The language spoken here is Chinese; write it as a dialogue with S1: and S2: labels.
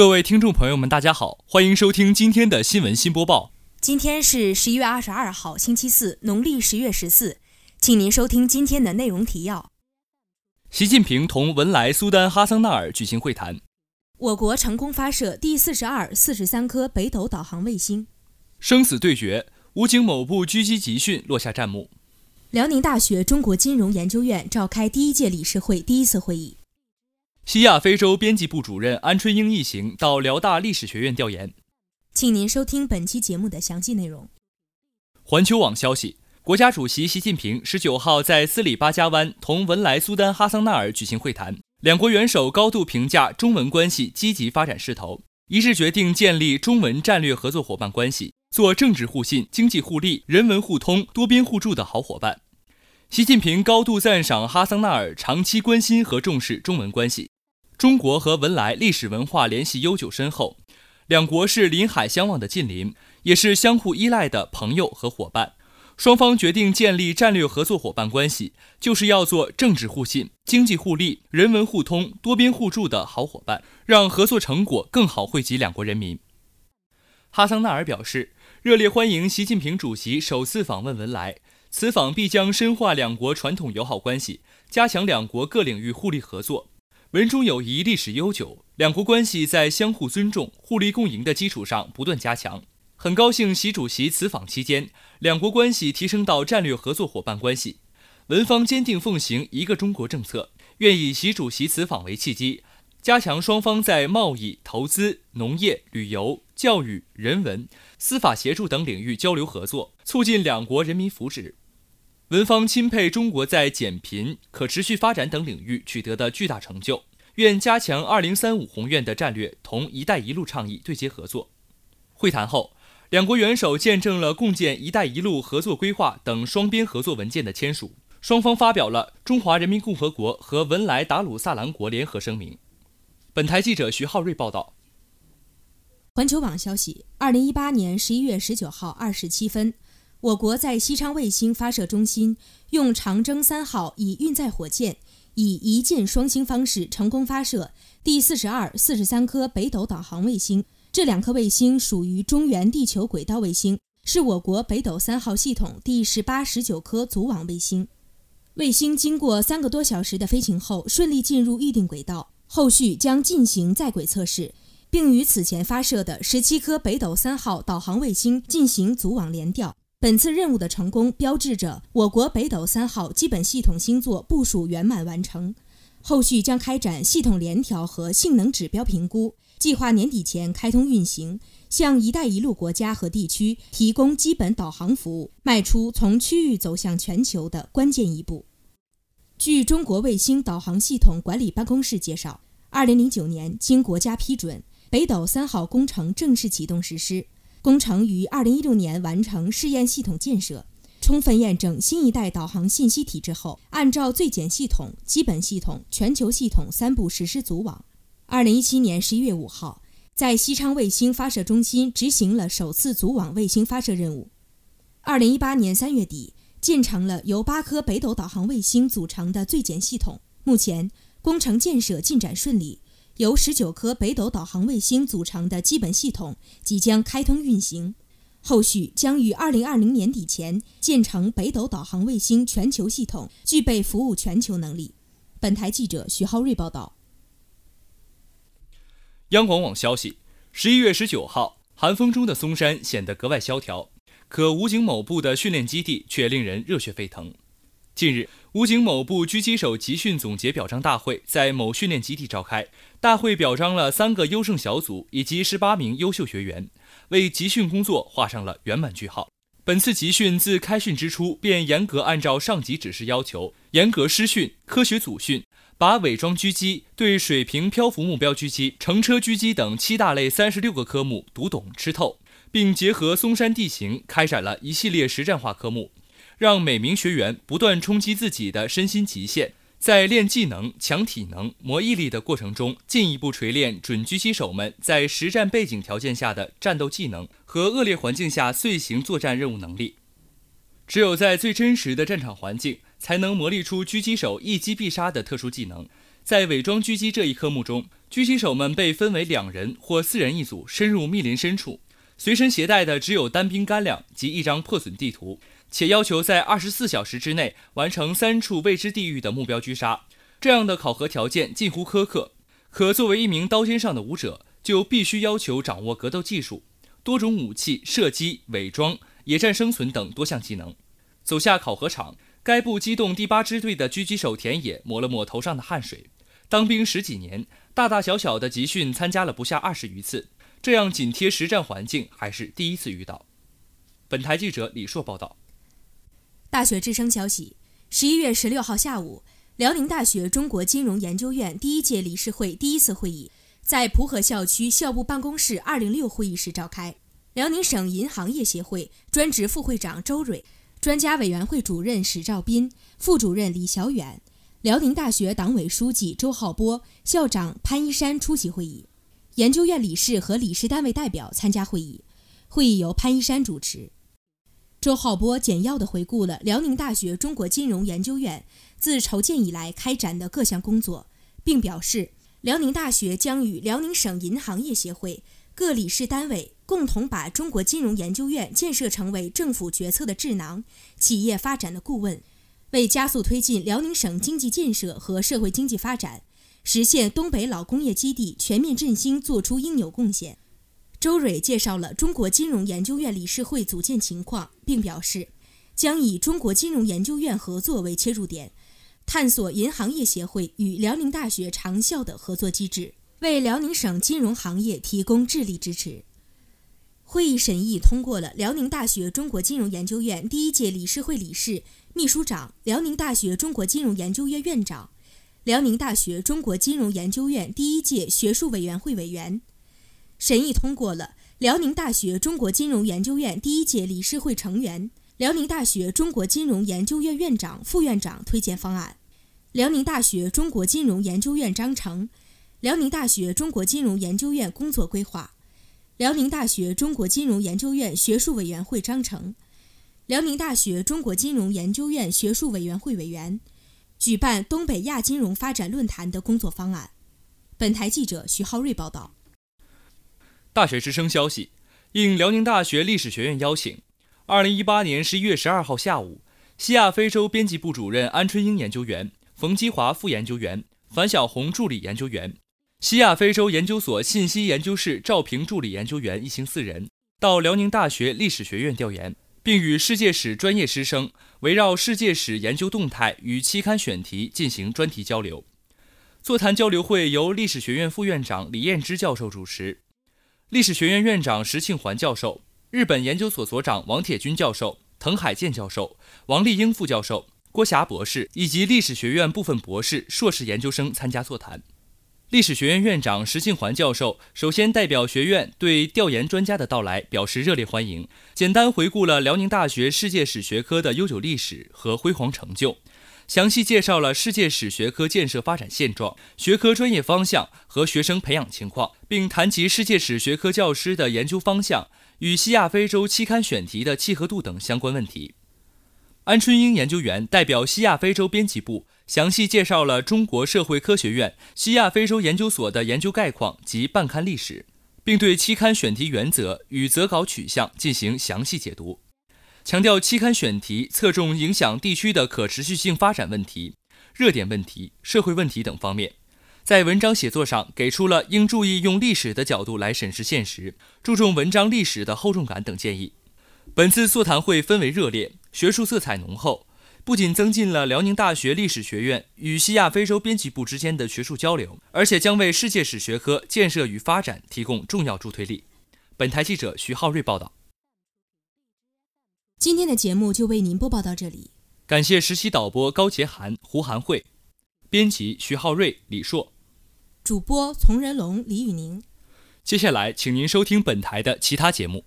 S1: 各位听众朋友们，大家好，欢迎收听今天的新闻新播报。
S2: 今天是十一月二十二号，星期四，农历十月十四。请您收听今天的内容提要：
S1: 习近平同文莱苏丹哈桑纳尔举行会谈；
S2: 我国成功发射第四十二、四十三颗北斗导航卫星；
S1: 生死对决，武警某部狙击集训落下战幕；
S2: 辽宁大学中国金融研究院召开第一届理事会第一次会议；
S1: 西亚非洲编辑部主任安春英一行到辽大历史学院调研。
S2: 请您收听本期节目的详细内容。
S1: 环球网消息。国家主席习近平十九号在斯里巴加湾同文莱苏丹哈桑纳尔举行会谈，两国元首高度评价中文关系积极发展势头，一致决定建立中文战略合作伙伴关系，做政治互信、经济互利、人文互通、多边互助的好伙伴。习近平高度赞赏哈桑纳尔长期关心和重视中文关系，中国和文莱历史文化联系悠久深厚，两国是临海相望的近邻，也是相互依赖的朋友和伙伴。双方决定建立战略合作伙伴关系，就是要做政治互信、经济互利、人文互通、多边互助的好伙伴，让合作成果更好惠及两国人民。哈桑纳尔表示，热烈欢迎习近平主席首次访问文莱，此访必将深化两国传统友好关系，加强两国各领域互利合作。文中友谊历史悠久，两国关系在相互尊重、互利共赢的基础上不断加强。很高兴习主席此访期间，两国关系提升到战略合作伙伴关系。文方坚定奉行一个中国政策，愿以习主席此访为契机，加强双方在贸易、投资、农业、旅游、教育、人文、司法协助等领域交流合作，促进两国人民福祉。文方钦佩中国在减贫、可持续发展等领域取得的巨大成就，愿加强二零三五宏愿的战略同“一带一路”倡议对接合作。会谈后。两国元首见证了共建“一带一路”合作规划等双边合作文件的签署，双方发表了《中华人民共和国和文莱达鲁萨兰国联合声明》。本台记者徐浩瑞报道。
S2: 环球网消息：二零一八年十一月十九号二十七分，我国在西昌卫星发射中心用长征三号乙运载火箭，以一箭双星方式成功发射第四十二、四十三颗北斗导航卫星。这两颗卫星属于中原地球轨道卫星，是我国北斗三号系统第十八、十九颗组网卫星。卫星经过三个多小时的飞行后，顺利进入预定轨道，后续将进行在轨测试，并与此前发射的十七颗北斗三号导航卫星进行组网联调。本次任务的成功，标志着我国北斗三号基本系统星座部署圆满完成。后续将开展系统联调和性能指标评估。计划年底前开通运行，向“一带一路”国家和地区提供基本导航服务，迈出从区域走向全球的关键一步。据中国卫星导航系统管理办公室介绍，二零零九年经国家批准，北斗三号工程正式启动实施。工程于二零一六年完成试验系统建设，充分验证新一代导航信息体制后，按照最简系统、基本系统、全球系统三步实施组网。二零一七年十一月五号，在西昌卫星发射中心执行了首次组网卫星发射任务。二零一八年三月底，建成了由八颗北斗导航卫星组成的最简系统。目前，工程建设进展顺利，由十九颗北斗导航卫星组成的基本系统即将开通运行，后续将于二零二零年底前建成北斗导航卫星全球系统，具备服务全球能力。本台记者徐浩瑞报道。
S1: 央广网消息：十一月十九号，寒风中的嵩山显得格外萧条，可武警某部的训练基地却令人热血沸腾。近日，武警某部狙击手集训总结表彰大会在某训练基地召开，大会表彰了三个优胜小组以及十八名优秀学员，为集训工作画上了圆满句号。本次集训自开训之初便严格按照上级指示要求，严格师训，科学组训。把伪装狙击、对水平漂浮目标狙击、乘车狙击等七大类三十六个科目读懂吃透，并结合嵩山地形开展了一系列实战化科目，让每名学员不断冲击自己的身心极限，在练技能、强体能、磨毅力的过程中，进一步锤炼准狙击手们在实战背景条件下的战斗技能和恶劣环境下遂行作战任务能力。只有在最真实的战场环境。才能磨砺出狙击手一击必杀的特殊技能。在伪装狙击这一科目中，狙击手们被分为两人或四人一组，深入密林深处，随身携带的只有单兵干粮及一张破损地图，且要求在二十四小时之内完成三处未知地域的目标狙杀。这样的考核条件近乎苛刻。可作为一名刀尖上的武者，就必须要求掌握格斗技术、多种武器、射击、伪装、野战生存等多项技能。走下考核场，该部机动第八支队的狙击手田野抹了抹头上的汗水。当兵十几年，大大小小的集训参加了不下二十余次，这样紧贴实战环境还是第一次遇到。本台记者李硕报道。
S2: 大学之声消息：十一月十六号下午。辽宁大学中国金融研究院第一届理事会第一次会议在蒲河校区校部办公室二零六会议室召开。辽宁省银行业协会专职副会长周蕊、专家委员会主任史兆斌、副主任李小远、辽宁大学党委书记周浩波、校长潘一山出席会议。研究院理事和理事单位代表参加会议。会议由潘一山主持。周浩波简要地回顾了辽宁大学中国金融研究院自筹建以来开展的各项工作，并表示，辽宁大学将与辽宁省银行业协会各理事单位共同把中国金融研究院建设成为政府决策的智囊、企业发展的顾问，为加速推进辽宁省经济建设和社会经济发展，实现东北老工业基地全面振兴作出应有贡献。周蕊介绍了中国金融研究院理事会组建情况，并表示，将以中国金融研究院合作为切入点，探索银行业协会与辽宁大学长效的合作机制，为辽宁省金融行业提供智力支持。会议审议通过了辽宁大学中国金融研究院第一届理事会理事、秘书长、辽宁大学中国金融研究院院长、辽宁大学中国金融研究院第一届学术委员会委员。审议通过了辽宁大学中国金融研究院第一届理事会成员、辽宁大学中国金融研究院院长、副院长推荐方案，辽宁大学中国金融研究院章程，辽宁大学中国金融研究院工作规划，辽宁大学中国金融研究院学术委员会章程，辽宁大学中国金融研究院学术委员会委员，举办东北亚金融发展论坛的工作方案。本台记者徐浩瑞报道。
S1: 大学之声消息，应辽宁大学历史学院邀请，二零一八年十一月十二号下午，西亚非洲编辑部主任安春英研究员、冯基华副研究员、樊小红助理研究员，西亚非洲研究所信息研究室赵平助理研究员一行四人到辽宁大学历史学院调研，并与世界史专业师生围绕世界史研究动态与期刊选题进行专题交流。座谈交流会由历史学院副院长李彦之教授主持。历史学院院长石庆环教授、日本研究所所长王铁军教授、滕海健教授、王立英副教授、郭霞博士以及历史学院部分博士、硕士研究生参加座谈。历史学院院长石庆环教授首先代表学院对调研专家的到来表示热烈欢迎，简单回顾了辽宁大学世界史学科的悠久历史和辉煌成就。详细介绍了世界史学科建设发展现状、学科专业方向和学生培养情况，并谈及世界史学科教师的研究方向与西亚非洲期刊选题的契合度等相关问题。安春英研究员代表西亚非洲编辑部，详细介绍了中国社会科学院西亚非洲研究所的研究概况及办刊历史，并对期刊选题原则与择稿取向进行详细解读。强调期刊选题侧重影响地区的可持续性发展问题、热点问题、社会问题等方面，在文章写作上给出了应注意用历史的角度来审视现实、注重文章历史的厚重感等建议。本次座谈会氛围热烈，学术色彩浓厚，不仅增进了辽宁大学历史学院与西亚非洲编辑部之间的学术交流，而且将为世界史学科建设与发展提供重要助推力。本台记者徐浩瑞报道。
S2: 今天的节目就为您播报到这里，
S1: 感谢实习导播高杰涵、胡涵慧，编辑徐浩瑞、李硕，
S2: 主播丛仁龙、李宇宁。
S1: 接下来，请您收听本台的其他节目。